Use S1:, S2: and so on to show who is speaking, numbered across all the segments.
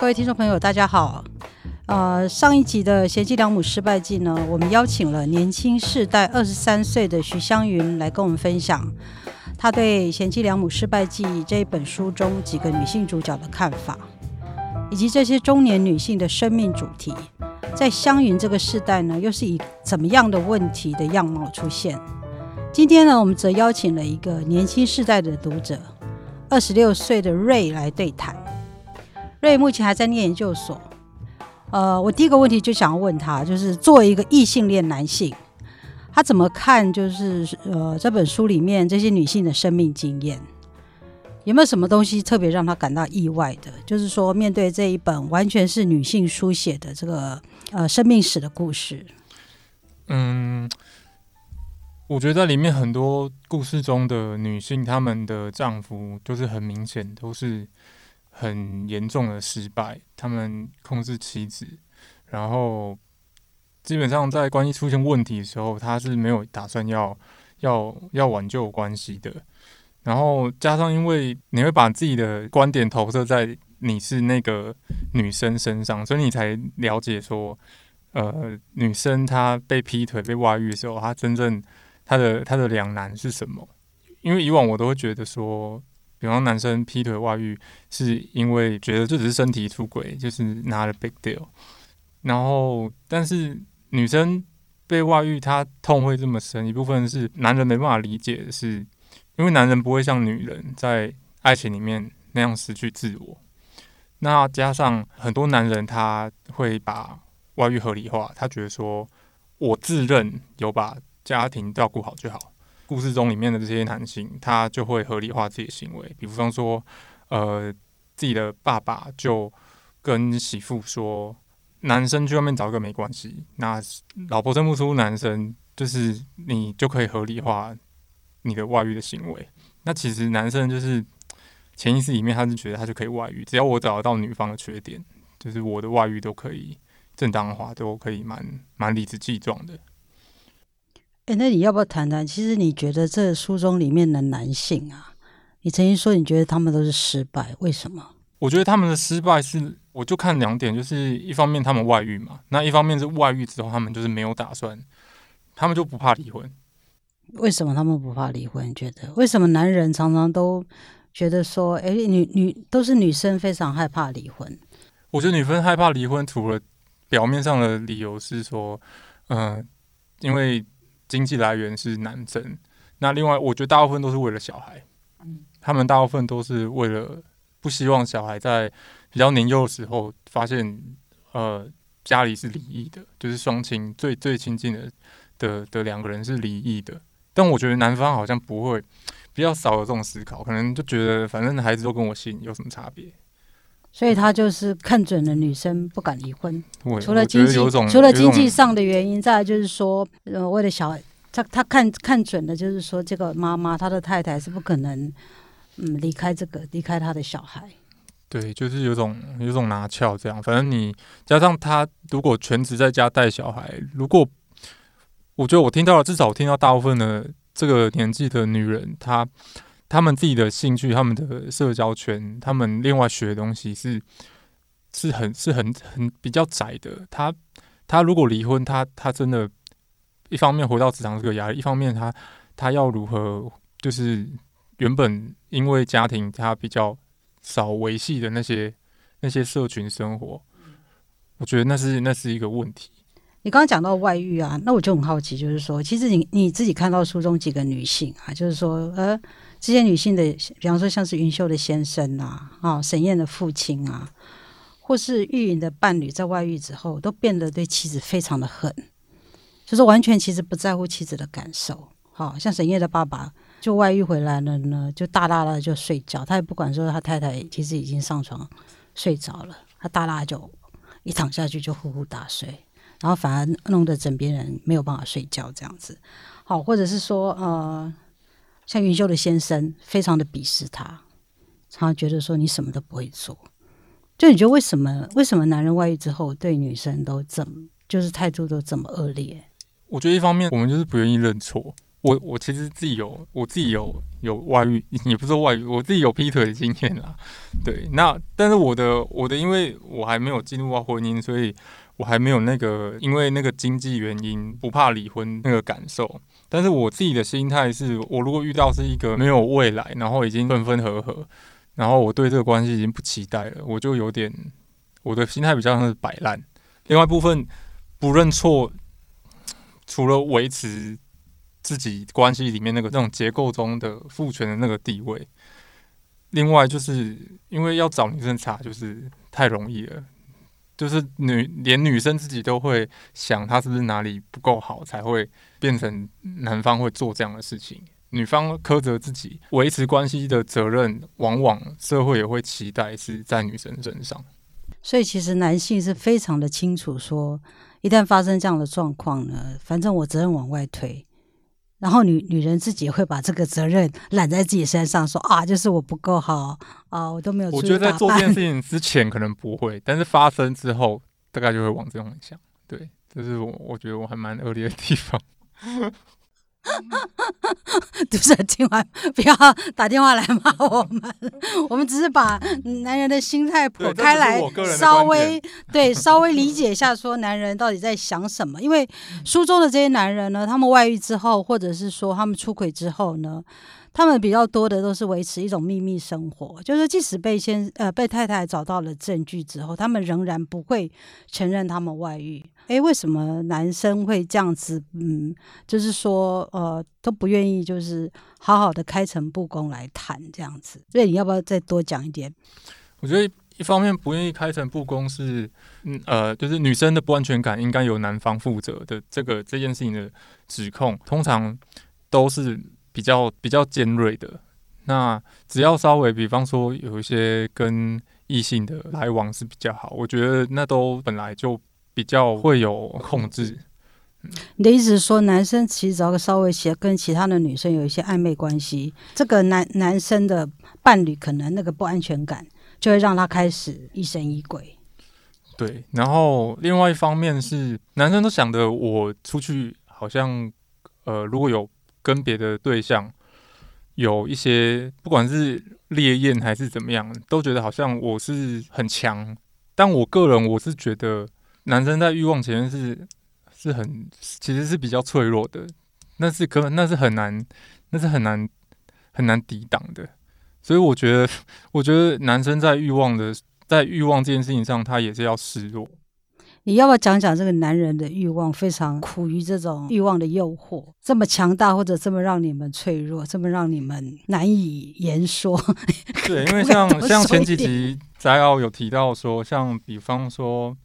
S1: 各位听众朋友，大家好。呃，上一集的《贤妻良母失败记》呢，我们邀请了年轻世代二十三岁的徐香云来跟我们分享她对《贤妻良母失败记》这一本书中几个女性主角的看法，以及这些中年女性的生命主题，在香云这个世代呢，又是以怎么样的问题的样貌出现？今天呢，我们则邀请了一个年轻世代的读者，二十六岁的瑞来对谈。瑞目前还在念研究所。呃，我第一个问题就想要问他，就是作为一个异性恋男性，他怎么看？就是呃，这本书里面这些女性的生命经验，有没有什么东西特别让他感到意外的？就是说，面对这一本完全是女性书写的这个呃生命史的故事，
S2: 嗯，我觉得在里面很多故事中的女性，她们的丈夫就是很明显都是。很严重的失败，他们控制妻子，然后基本上在关系出现问题的时候，他是没有打算要要要挽救关系的。然后加上，因为你会把自己的观点投射在你是那个女生身上，所以你才了解说，呃，女生她被劈腿、被外遇的时候，她真正她的她的两难是什么？因为以往我都会觉得说。比方男生劈腿外遇，是因为觉得这只是身体出轨，就是拿了 big deal。然后，但是女生被外遇，她痛会这么深，一部分是男人没办法理解的是，因为男人不会像女人在爱情里面那样失去自我。那加上很多男人他会把外遇合理化，他觉得说我自认有把家庭照顾好就好。故事中里面的这些男性，他就会合理化自己的行为，比方说，呃，自己的爸爸就跟媳妇说，男生去外面找一个没关系，那老婆生不出男生，就是你就可以合理化你的外遇的行为。那其实男生就是潜意识里面，他是觉得他就可以外遇，只要我找得到女方的缺点，就是我的外遇都可以正当化，都可以蛮蛮理直气壮的。
S1: 哎，那你要不要谈谈？其实你觉得这书中里面的男性啊，你曾经说你觉得他们都是失败，为什么？
S2: 我觉得他们的失败是，我就看两点，就是一方面他们外遇嘛，那一方面是外遇之后他们就是没有打算，他们就不怕离婚。
S1: 为什么他们不怕离婚？觉得为什么男人常常都觉得说，哎，女女都是女生非常害怕离婚？
S2: 我觉得女生害怕离婚，除了表面上的理由是说，嗯，因为。经济来源是男生，那另外我觉得大部分都是为了小孩，嗯，他们大部分都是为了不希望小孩在比较年幼的时候发现，呃，家里是离异的，就是双亲最最亲近的的的两个人是离异的。但我觉得男方好像不会，比较少有这种思考，可能就觉得反正孩子都跟我姓，有什么差别？
S1: 所以他就是看准了女生不敢离婚，
S2: 除
S1: 了经济，除了经济上的原因，再就是说，呃，为了小孩，他他看看准了，就是说，这个妈妈，他的太太是不可能，嗯，离开这个，离开他的小孩。
S2: 对，就是有种有种拿翘这样。反正你加上他，如果全职在家带小孩，如果我觉得我听到了，至少我听到大部分的这个年纪的女人，她。他们自己的兴趣，他们的社交圈，他们另外学的东西是是很是很很比较窄的。他他如果离婚，他他真的，一方面回到职场这个压力，一方面他他要如何就是原本因为家庭他比较少维系的那些那些社群生活，我觉得那是那是一个问题。
S1: 你刚刚讲到外遇啊，那我就很好奇，就是说，其实你你自己看到书中几个女性啊，就是说呃。这些女性的，比方说像是云秀的先生啊，啊，沈燕的父亲啊，或是玉云的伴侣，在外遇之后，都变得对妻子非常的狠，就是完全其实不在乎妻子的感受。好像沈燕的爸爸就外遇回来了呢，就大大的就睡觉，他也不管说他太太其实已经上床睡着了，他大大就一躺下去就呼呼大睡，然后反而弄得枕边人没有办法睡觉这样子。好，或者是说呃。像云秀的先生非常的鄙视他，常常觉得说你什么都不会做。就你觉得为什么？为什么男人外遇之后对女生都这么，就是态度都这么恶劣？
S2: 我觉得一方面我们就是不愿意认错，我我其实自己有我自己有有外遇，也不是外遇，我自己有劈腿的经验啦。对，那但是我的我的，因为我还没有进入到婚姻，所以我还没有那个因为那个经济原因不怕离婚那个感受。但是我自己的心态是，我如果遇到是一个没有未来，然后已经分分合合，然后我对这个关系已经不期待了，我就有点我的心态比较像是摆烂。另外部分不认错，除了维持。自己关系里面那个那种结构中的父权的那个地位，另外就是因为要找女生查就是太容易了，就是女连女生自己都会想她是不是哪里不够好，才会变成男方会做这样的事情。女方苛责自己维持关系的责任，往往社会也会期待是在女生身上。
S1: 所以其实男性是非常的清楚，说一旦发生这样的状况呢，反正我责任往外推。然后女女人自己会把这个责任揽在自己身上，说啊，就是我不够好啊，我都没有。
S2: 我觉得在做这件事情之前可能不会，但是发生之后，大概就会往这种想。对，这是我我觉得我还蛮恶劣的地方。
S1: 读者听完不要打电话来骂我们，我们只是把男人的心态剖开来，稍微对稍微理解一下，说男人到底在想什么。因为书中的这些男人呢，他们外遇之后，或者是说他们出轨之后呢。他们比较多的都是维持一种秘密生活，就是即使被先呃被太太找到了证据之后，他们仍然不会承认他们外遇。诶，为什么男生会这样子？嗯，就是说呃都不愿意，就是好好的开诚布公来谈这样子。所以你要不要再多讲一点？
S2: 我觉得一方面不愿意开诚布公是嗯呃就是女生的不安全感应该由男方负责的这个这件事情的指控，通常都是。比较比较尖锐的，那只要稍微，比方说有一些跟异性的来往是比较好，我觉得那都本来就比较会有控制。
S1: 你的意思是说，男生其实只要稍微些跟其他的女生有一些暧昧关系，这个男男生的伴侣可能那个不安全感就会让他开始疑神疑鬼。
S2: 对，然后另外一方面是男生都想着我出去好像呃如果有。跟别的对象有一些，不管是烈焰还是怎么样，都觉得好像我是很强。但我个人我是觉得，男生在欲望前面是是很，其实是比较脆弱的。那是可那是很难，那是很难很难抵挡的。所以我觉得，我觉得男生在欲望的在欲望这件事情上，他也是要示弱。
S1: 你要不要讲讲这个男人的欲望非常苦于这种欲望的诱惑，这么强大，或者这么让你们脆弱，这么让你们难以言说？
S2: 对，因为 像像前几集摘要有提到说，像比方说，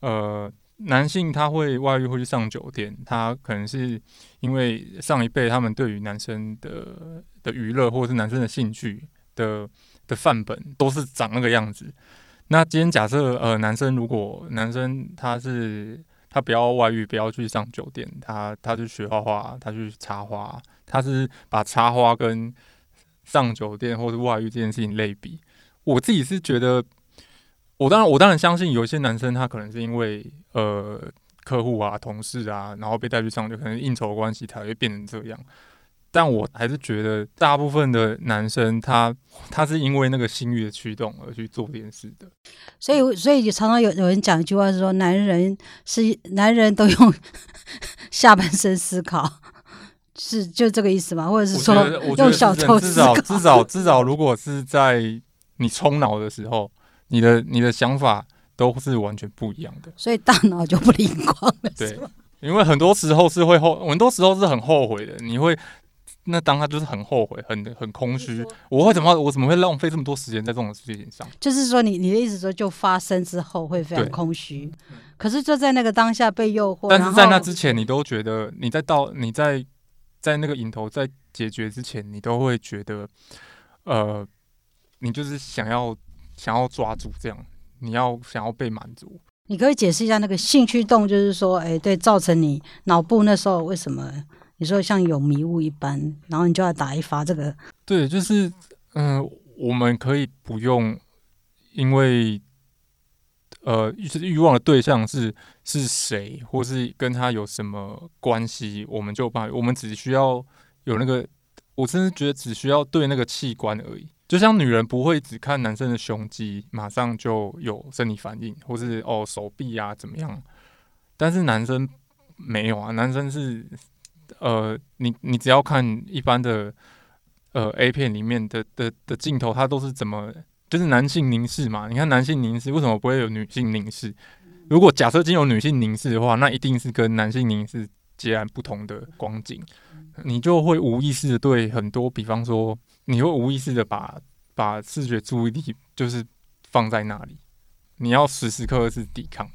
S2: 呃，男性他会外遇会去上酒店，他可能是因为上一辈他们对于男生的的娱乐或者是男生的兴趣的的范本都是长那个样子。那今天假设呃，男生如果男生他是他不要外遇，不要去上酒店，他他去学画画，他去插花，他是把插花跟上酒店或者外遇这件事情类比。我自己是觉得，我当然我当然相信有些男生他可能是因为呃客户啊、同事啊，然后被带去上，就可能应酬关系才会变成这样。但我还是觉得，大部分的男生他他是因为那个性欲的驱动而去做这件事的。
S1: 所以，所以常常有有人讲一句话是说，男人是男人都用 下半身思考，是就这个意思吗？或者是说用小头
S2: 思考？至少至少至少，如果是在你冲脑的时候，你的你的想法都是完全不一样的，
S1: 所以大脑就不灵光了。
S2: 对，因为很多时候是会后，很多时候是很后悔的，你会。那当他就是很后悔，很很空虚。我会怎么？我怎么会浪费这么多时间在这种事情上？
S1: 就是说，你你的意思说，就发生之后会非常空虚。可是就在那个当下被诱惑，
S2: 但是在那之前，你都觉得你在到你在在那个引头在解决之前，你都会觉得，呃，你就是想要想要抓住这样，你要想要被满足。
S1: 你可以解释一下那个性驱动，就是说，哎，对，造成你脑部那时候为什么？你说像有迷雾一般，然后你就要打一发这个。
S2: 对，就是嗯，我们可以不用，因为呃，就是欲望的对象是是谁，或是跟他有什么关系，我们就把我们只需要有那个，我真的觉得只需要对那个器官而已。就像女人不会只看男生的胸肌，马上就有生理反应，或是哦手臂啊怎么样，但是男生没有啊，男生是呃，你你只要看一般的呃 A 片里面的的的镜头，它都是怎么。就是男性凝视嘛，你看男性凝视为什么不会有女性凝视？如果假设仅有女性凝视的话，那一定是跟男性凝视截然不同的光景，你就会无意识的对很多，比方说，你会无意识的把把视觉注意力就是放在那里，你要时时刻刻是抵抗。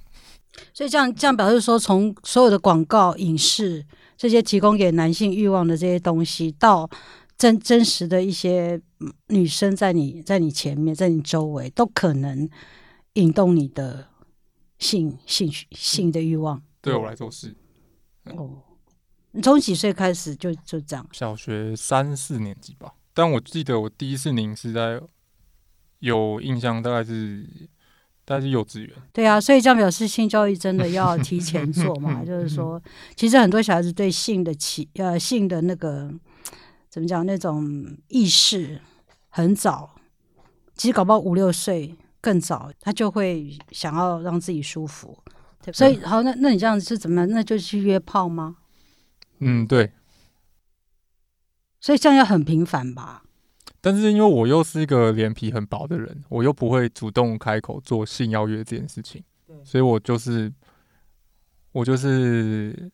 S1: 所以这样这样表示说，从所有的广告、影视这些提供给男性欲望的这些东西到。真真实的一些女生在你在你前面，在你周围，都可能引动你的性兴趣、性的欲望。
S2: 对我来说是。
S1: 哦，你从几岁开始就就这样？
S2: 小学三四年级吧。但我记得我第一次凝是在有印象，大概是大概是幼稚园。
S1: 对啊，所以这样表示性教育真的要提前做嘛？就是说，其实很多小孩子对性的起呃性的那个。怎么讲？那种意识很早，其实搞不好五六岁更早，他就会想要让自己舒服。对所以，好，那那你这样子是怎么样？那就去约炮吗？
S2: 嗯，对。
S1: 所以这样要很频繁吧？
S2: 但是因为我又是一个脸皮很薄的人，我又不会主动开口做性邀约这件事情，所以我就是我就是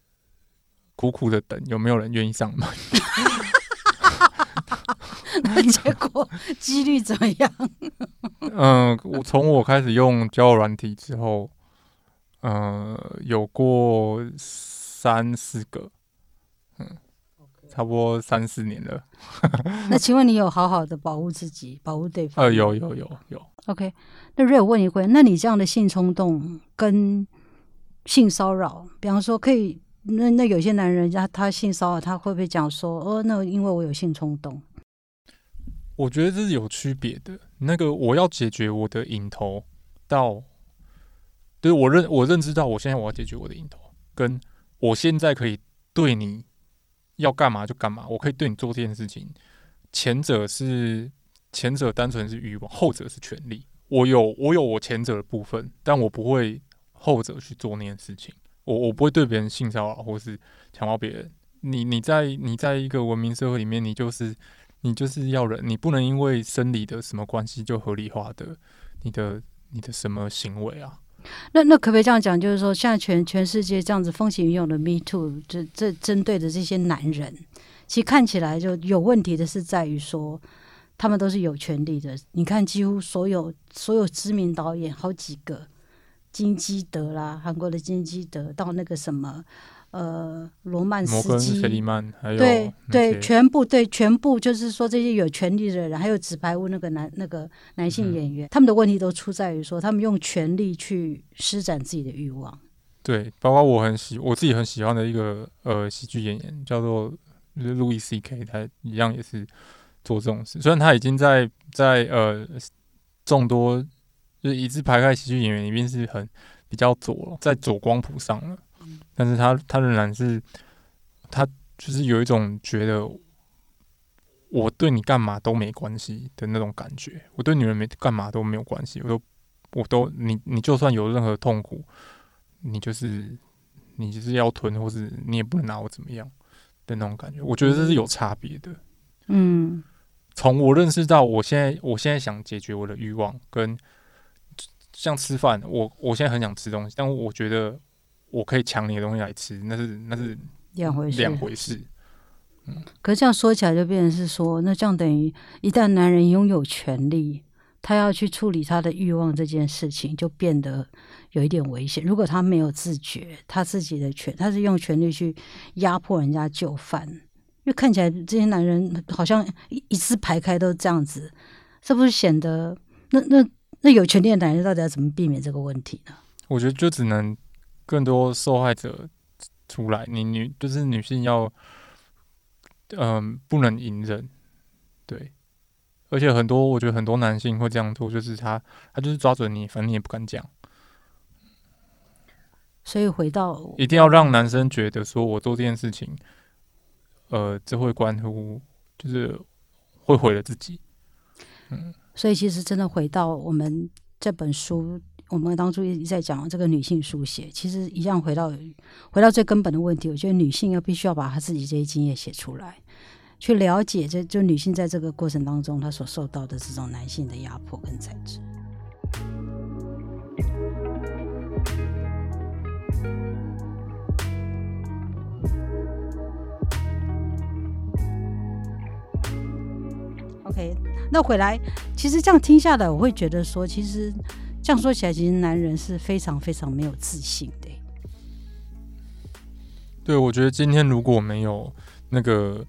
S2: 苦苦的等有没有人愿意上门。
S1: 那结果几率怎么样？
S2: 嗯，我从我开始用交友软体之后，嗯，有过三四个，嗯，差不多三四年了。
S1: 那请问你有好好的保护自己，保护对方？
S2: 呃，有有有有。
S1: OK，那瑞，我问一回，那你这样的性冲动跟性骚扰，比方说可以，那那有些男人家他性骚扰，他会不会讲说，哦，那因为我有性冲动？
S2: 我觉得这是有区别的。那个我要解决我的瘾头，到，就是我认我认知到我现在我要解决我的瘾头，跟我现在可以对你要干嘛就干嘛，我可以对你做这件事情。前者是前者单纯是欲望，后者是权利。我有我有我前者的部分，但我不会后者去做那件事情。我我不会对别人性骚扰或是强暴别人。你你在你在一个文明社会里面，你就是。你就是要人，你不能因为生理的什么关系就合理化的你的你的什么行为啊？
S1: 那那可不可以这样讲？就是说，现在全全世界这样子风起云涌的 Me Too，这这针对的这些男人，其实看起来就有问题的是在于说，他们都是有权利的。你看，几乎所有所有知名导演，好几个金基德啦，韩国的金基德，到那个什么。呃，罗曼斯基，对对，全部对全部，就是说这些有权利的人，还有纸牌屋那个男那个男性演员，他们的问题都出在于说，他们用权力去施展自己的欲望。
S2: 对，包括我很喜我自己很喜欢的一个呃喜剧演员，叫做路易 C K，他一样也是做这种事。虽然他已经在在呃众多就是一字排开喜剧演员里面是很比较左了，在左光谱上了。但是他他仍然是，他就是有一种觉得我对你干嘛都没关系的那种感觉，我对女人没干嘛都没有关系，我都我都你你就算有任何痛苦，你就是你就是要吞，或是你也不能拿我怎么样的那种感觉，我觉得这是有差别的。
S1: 嗯，
S2: 从我认识到我现在我现在想解决我的欲望，跟像吃饭，我我现在很想吃东西，但我觉得。我可以抢你的东西来吃，那是那是
S1: 两回事。
S2: 两回事。
S1: 嗯，可是这样说起来，就变成是说，那这样等于一旦男人拥有权利，他要去处理他的欲望这件事情，就变得有一点危险。如果他没有自觉，他自己的权，他是用权力去压迫人家就范，因为看起来这些男人好像一一字排开都这样子，是不是显得那那那有权利的男人到底要怎么避免这个问题呢？
S2: 我觉得就只能。更多受害者出来，你女就是女性要，嗯，不能隐忍，对，而且很多我觉得很多男性会这样做，就是他他就是抓准你，反正你也不敢讲，
S1: 所以回到
S2: 一定要让男生觉得说我做这件事情，呃，这会关乎就是会毁了自己。
S1: 嗯，所以其实真的回到我们这本书，我们当初一直在讲这个女性书写，其实一样回到回到最根本的问题。我觉得女性要必须要把她自己这些经验写出来，去了解这就女性在这个过程当中她所受到的这种男性的压迫跟宰制。OK，那回来，其实这样听下来，我会觉得说，其实这样说起来，其实男人是非常非常没有自信的。
S2: 对，我觉得今天如果没有那个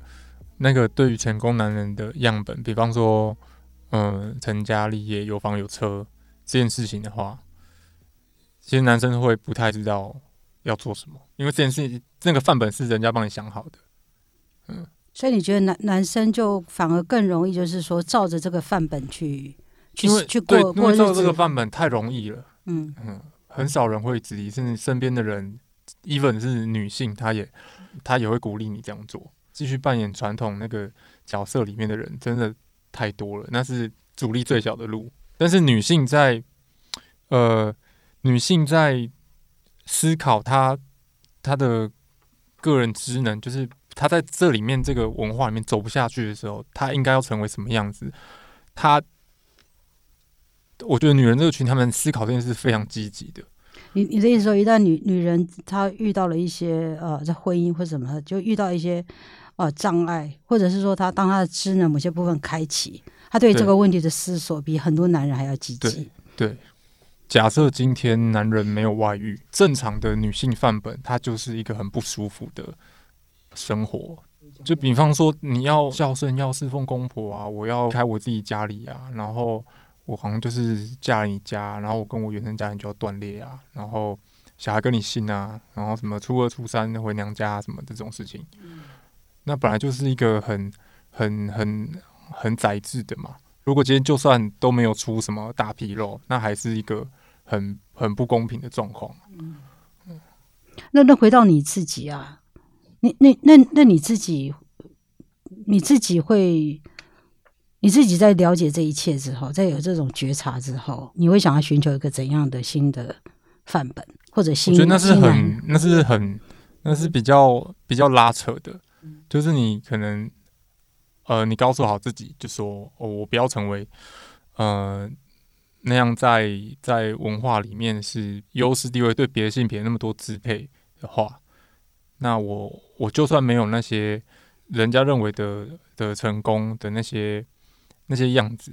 S2: 那个对于成功男人的样本，比方说，嗯，成家立业、有房有车这件事情的话，其实男生会不太知道要做什么，因为这件事情那个范本是人家帮你想好的，
S1: 嗯。所以你觉得男男生就反而更容易，就是说照着这个范本去去去过过日子。
S2: 照这个范本太容易了，嗯嗯，很少人会质疑，甚至身边的人，even 是女性，她也她也会鼓励你这样做，继续扮演传统那个角色里面的人，真的太多了，那是阻力最小的路。但是女性在呃，女性在思考她她的个人职能，就是。她在这里面这个文化里面走不下去的时候，她应该要成为什么样子？他，我觉得女人这个群，她们思考这件事非常积极的。
S1: 你你的意思说，一旦女女人她遇到了一些呃，在婚姻或什么，就遇到一些呃障碍，或者是说她当她的知能某些部分开启，她对这个问题的思索比很多男人还要积极。
S2: 对，假设今天男人没有外遇，正常的女性范本，她就是一个很不舒服的。生活，就比方说你要孝顺，要侍奉公婆啊，我要开我自己家里啊，然后我好像就是嫁了你家，然后我跟我原生家庭就要断裂啊，然后小孩跟你姓啊，然后什么初二初三回娘家什么这种事情，那本来就是一个很很很很宰制的嘛。如果今天就算都没有出什么大纰漏，那还是一个很很不公平的状况。嗯，
S1: 那那回到你自己啊。你那那那你自己，你自己会，你自己在了解这一切之后，在有这种觉察之后，你会想要寻求一个怎样的新的范本或者新？
S2: 我觉得那是很，那是很，那是比较比较拉扯的，就是你可能，呃，你告诉好自己，就说哦，我不要成为，呃，那样在在文化里面是优势地位，对别的性别那么多支配的话。那我我就算没有那些人家认为的的成功的那些那些样子，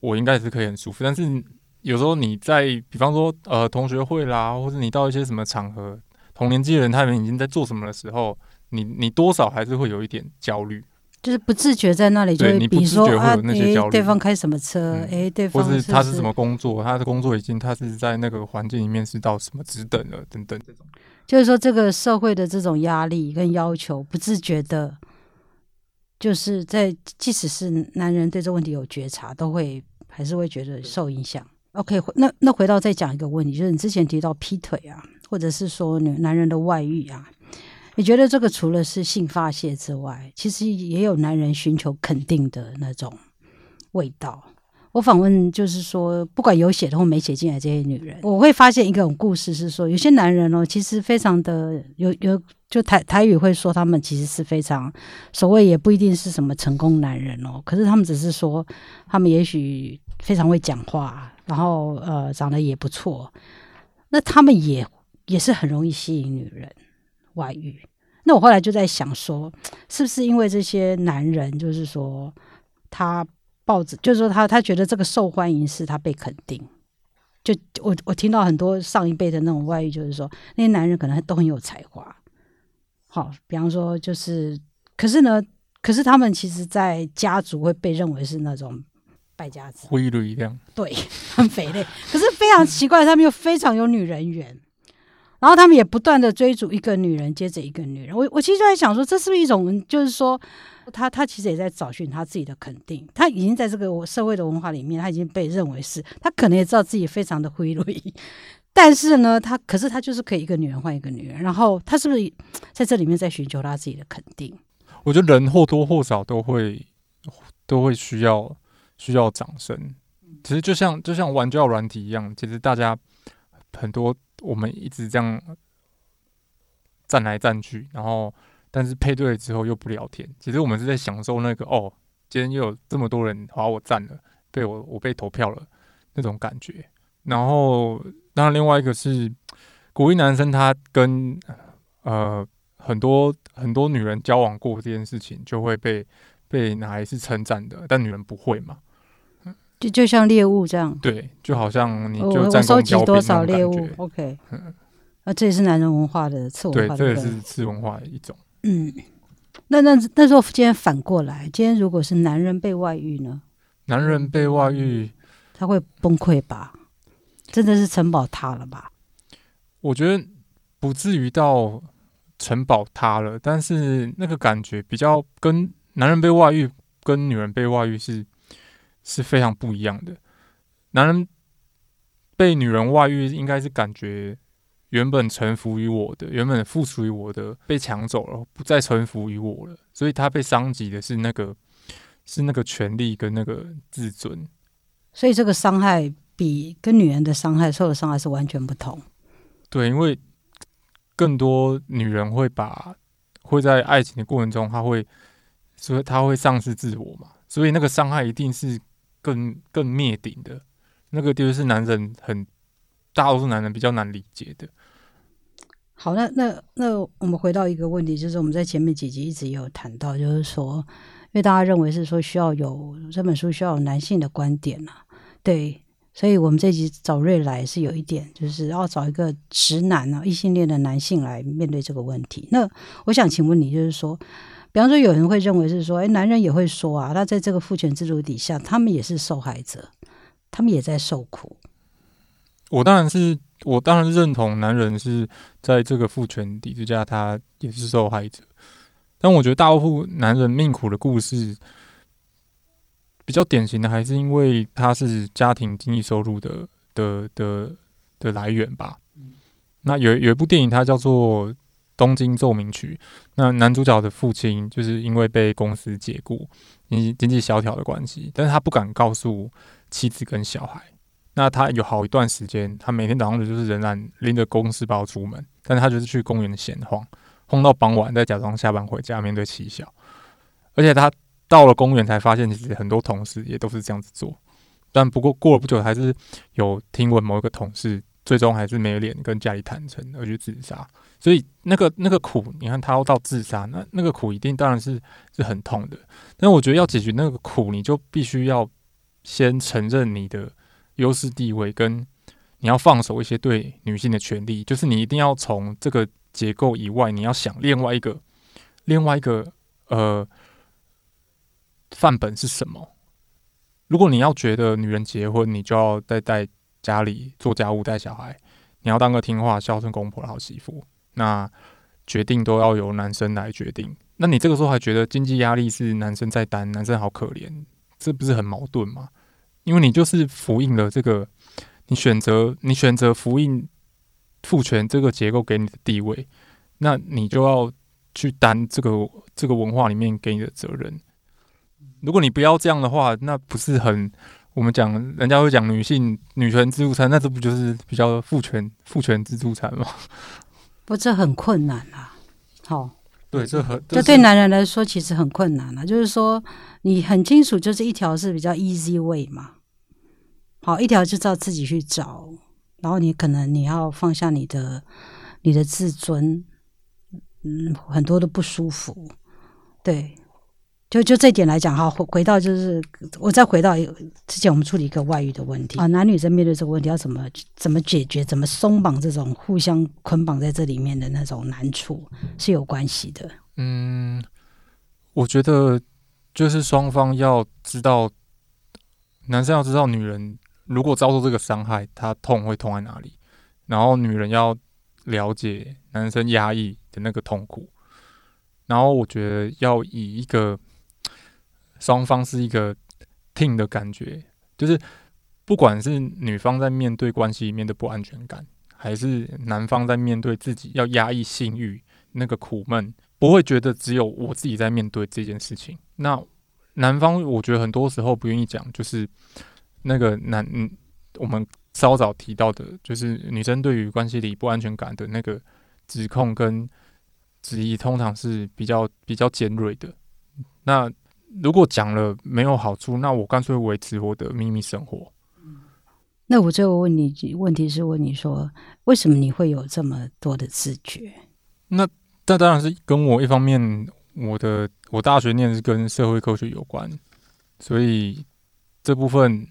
S2: 我应该是可以很舒服。但是有时候你在，比方说呃同学会啦，或者你到一些什么场合，同年纪的人他们已经在做什么的时候，你你多少还是会有一点焦虑，
S1: 就是不自觉在那里，就
S2: 你不自觉会有那些焦虑。
S1: 对方开什么车？哎，对方
S2: 或是他是什么工作？他的工作已经他是在那个环境里面是到什么职等了等等这种。
S1: 就是说，这个社会的这种压力跟要求，不自觉的，就是在即使是男人对这问题有觉察，都会还是会觉得受影响。OK，那那回到再讲一个问题，就是你之前提到劈腿啊，或者是说女男人的外遇啊，你觉得这个除了是性发泄之外，其实也有男人寻求肯定的那种味道。我访问就是说，不管有写的或没写进来这些女人，我会发现一个故事是说，有些男人哦，其实非常的有有，就台台语会说他们其实是非常所谓也不一定是什么成功男人哦，可是他们只是说他们也许非常会讲话，然后呃长得也不错，那他们也也是很容易吸引女人外遇。那我后来就在想说，是不是因为这些男人就是说他。报纸就是说，他他觉得这个受欢迎是他被肯定。就我我听到很多上一辈的那种外遇，就是说那些男人可能都很有才华。好，比方说就是，可是呢，可是他们其实，在家族会被认为是那种败家子，
S2: 灰绿一样，
S1: 对，很肥类。可是非常奇怪，他们又非常有女人缘。然后他们也不断的追逐一个女人接着一个女人，我我其实就在想说，这是不是一种，就是说，他他其实也在找寻他自己的肯定，他已经在这个社会的文化里面，他已经被认为是，他可能也知道自己非常的灰绿，但是呢，他可是他就是可以一个女人换一个女人，然后他是不是在这里面在寻求他自己的肯定？
S2: 我觉得人或多或少都会都会需要需要掌声。其实就像就像玩交友软体一样，其实大家很多我们一直这样站来站去，然后但是配对之后又不聊天。其实我们是在享受那个哦，今天又有这么多人划我赞了，被我我被投票了那种感觉。然后当然另外一个是鼓励男生他跟呃很多很多女人交往过这件事情，就会被被拿来是称赞的，但女人不会嘛。
S1: 就就像猎物这样，
S2: 对，就好像你就
S1: 我收集多少猎物？？OK，
S2: 那
S1: 啊，这也是男人文化的次文
S2: 对，
S1: 化，
S2: 这
S1: 对这
S2: 也是次文化的一种。
S1: 嗯。那那那时候今天反过来，今天如果是男人被外遇呢，
S2: 男人被外遇，
S1: 他会崩溃吧？真的是城堡塌了吧？
S2: 我觉得不至于到城堡塌了，但是那个感觉比较跟男人被外遇跟女人被外遇是是非常不一样的。男人被女人外遇，应该是感觉原本臣服于我的，原本附属于我的被抢走了，不再臣服于我了，所以他被伤及的是那个是那个权利跟那个自尊。
S1: 所以这个伤害比跟女人的伤害受的伤害是完全不同。
S2: 对，因为更多女人会把会在爱情的过程中，她会所以她会丧失自我嘛，所以那个伤害一定是更更灭顶的，那个就是男人很大多数男人比较难理解的。
S1: 好，那那那我们回到一个问题，就是我们在前面几集一直也有谈到，就是说，因为大家认为是说需要有这本书需要有男性的观点啊，对，所以我们这集找瑞来是有一点，就是要找一个直男啊，异性恋的男性来面对这个问题。那我想请问你，就是说，比方说有人会认为是说，哎，男人也会说啊，那在这个父权制度底下，他们也是受害者，他们也在受苦。
S2: 我当然是我当然认同男人是在这个父权体制下，他也是受害者。但我觉得大部分男人命苦的故事，比较典型的还是因为他是家庭经济收入的的的的来源吧。那有有一部电影，它叫做《东京奏鸣曲》。那男主角的父亲就是因为被公司解雇，经经济萧条的关系，但是他不敢告诉妻子跟小孩。那他有好一段时间，他每天早上就是仍然拎着公事包出门，但是他就是去公园闲晃，晃到傍晚再假装下班回家面对妻小。而且他到了公园才发现，其实很多同事也都是这样子做。但不过过了不久，还是有听闻某一个同事最终还是没脸跟家里坦诚而去自杀。所以那个那个苦，你看他要到自杀，那那个苦一定当然是是很痛的。但我觉得要解决那个苦，你就必须要先承认你的。优势地位跟你要放手一些对女性的权利，就是你一定要从这个结构以外，你要想另外一个另外一个呃范本是什么。如果你要觉得女人结婚，你就要在在家里做家务、带小孩，你要当个听话、孝顺公婆的好媳妇，那决定都要由男生来决定。那你这个时候还觉得经济压力是男生在担，男生好可怜，这不是很矛盾吗？因为你就是复印了这个，你选择你选择复印父权这个结构给你的地位，那你就要去担这个这个文化里面给你的责任。如果你不要这样的话，那不是很我们讲人家会讲女性女权自助餐，那这不就是比较父权父权自助餐吗？
S1: 不，这很困难啊。好，
S2: 对，这很
S1: 这对男人来说其实很困难啊。就是说，你很清楚，就是一条是比较 easy way 嘛。好，一条就照自己去找，然后你可能你要放下你的你的自尊，嗯，很多的不舒服，对，就就这点来讲哈，回回到就是我再回到之前我们处理一个外遇的问题啊，男女在面对这个问题要怎么怎么解决，怎么松绑这种互相捆绑在这里面的那种难处是有关系的。
S2: 嗯，我觉得就是双方要知道，男生要知道女人。如果遭受这个伤害，他痛会痛在哪里？然后女人要了解男生压抑的那个痛苦，然后我觉得要以一个双方是一个 team 的感觉，就是不管是女方在面对关系里面的不安全感，还是男方在面对自己要压抑性欲那个苦闷，不会觉得只有我自己在面对这件事情。那男方我觉得很多时候不愿意讲，就是那个男嗯，我们稍早提到的，就是女生对于关系里不安全感的那个指控跟质疑，通常是比较比较尖锐的。那如果讲了没有好处，那我干脆维持我的秘密生活。
S1: 那我最后问你问题是问你说，为什么你会有这么多的自觉？
S2: 那那当然是跟我一方面，我的我大学念是跟社会科学有关，所以这部分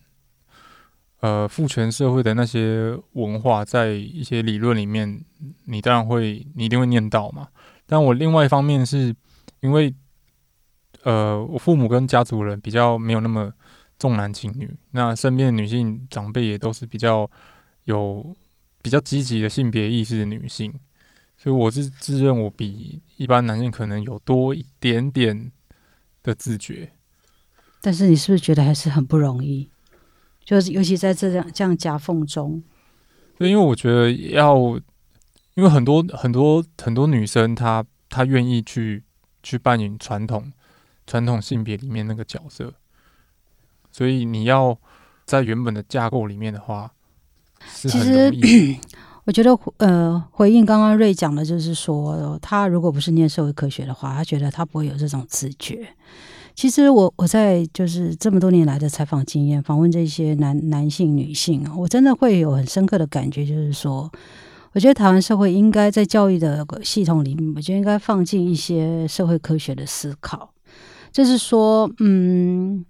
S2: 呃父权社会的那些文化，在一些理论里面，你当然会你一定会念到嘛。但我另外一方面是因为。呃，我父母跟家族人比较没有那么重男轻女，那身边的女性长辈也都是比较有比较积极的性别意识的女性，所以我是自认我比一般男性可能有多一点点的自觉。
S1: 但是你是不是觉得还是很不容易？就是尤其在这样这样夹缝中。
S2: 对，因为我觉得要，因为很多很多很多女生她她愿意去去扮演传统。传统性别里面那个角色，所以你要在原本的架构里面的话，其实
S1: 我觉得呃，回应刚刚瑞讲的，就是说他如果不是念社会科学的话，他觉得他不会有这种自觉。其实我我在就是这么多年来的采访经验，访问这些男男性、女性啊，我真的会有很深刻的感觉，就是说，我觉得台湾社会应该在教育的系统里面，我觉得应该放进一些社会科学的思考。就是说，嗯，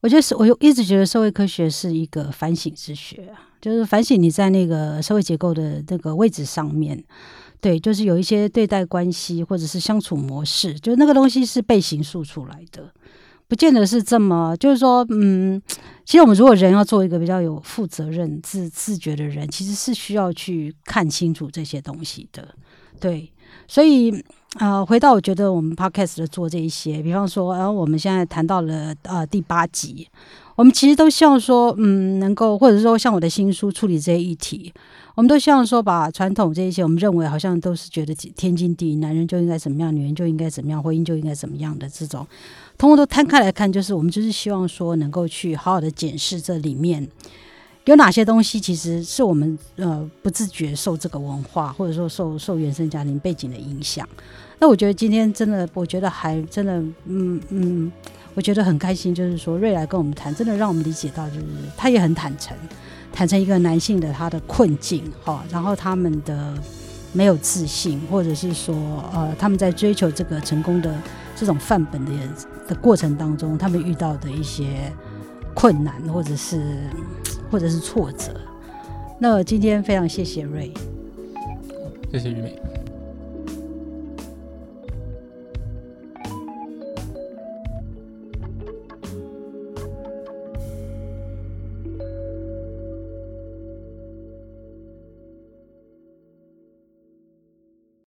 S1: 我觉得是，我一直觉得社会科学是一个反省之学，就是反省你在那个社会结构的那个位置上面，对，就是有一些对待关系或者是相处模式，就那个东西是被形塑出来的，不见得是这么，就是说，嗯，其实我们如果人要做一个比较有负责任、自自觉的人，其实是需要去看清楚这些东西的，对，所以。呃，回到我觉得我们 podcast 的做这一些，比方说，然后我们现在谈到了呃第八集，我们其实都希望说，嗯，能够或者说像我的新书处理这些议题，我们都希望说把传统这一些，我们认为好像都是觉得天经地义，男人就应该怎么样，女人就应该怎么样，婚姻就应该怎么样的这种，通过都摊开来看，就是我们就是希望说能够去好好的检视这里面。有哪些东西其实是我们呃不自觉受这个文化或者说受受原生家庭背景的影响？那我觉得今天真的，我觉得还真的，嗯嗯，我觉得很开心，就是说瑞来跟我们谈，真的让我们理解到，就是他也很坦诚，坦诚一个男性的他的困境哈，然后他们的没有自信，或者是说呃他们在追求这个成功的这种范本的的过程当中，他们遇到的一些困难或者是。或者是挫折，那今天非常谢谢瑞，
S2: 谢谢于敏。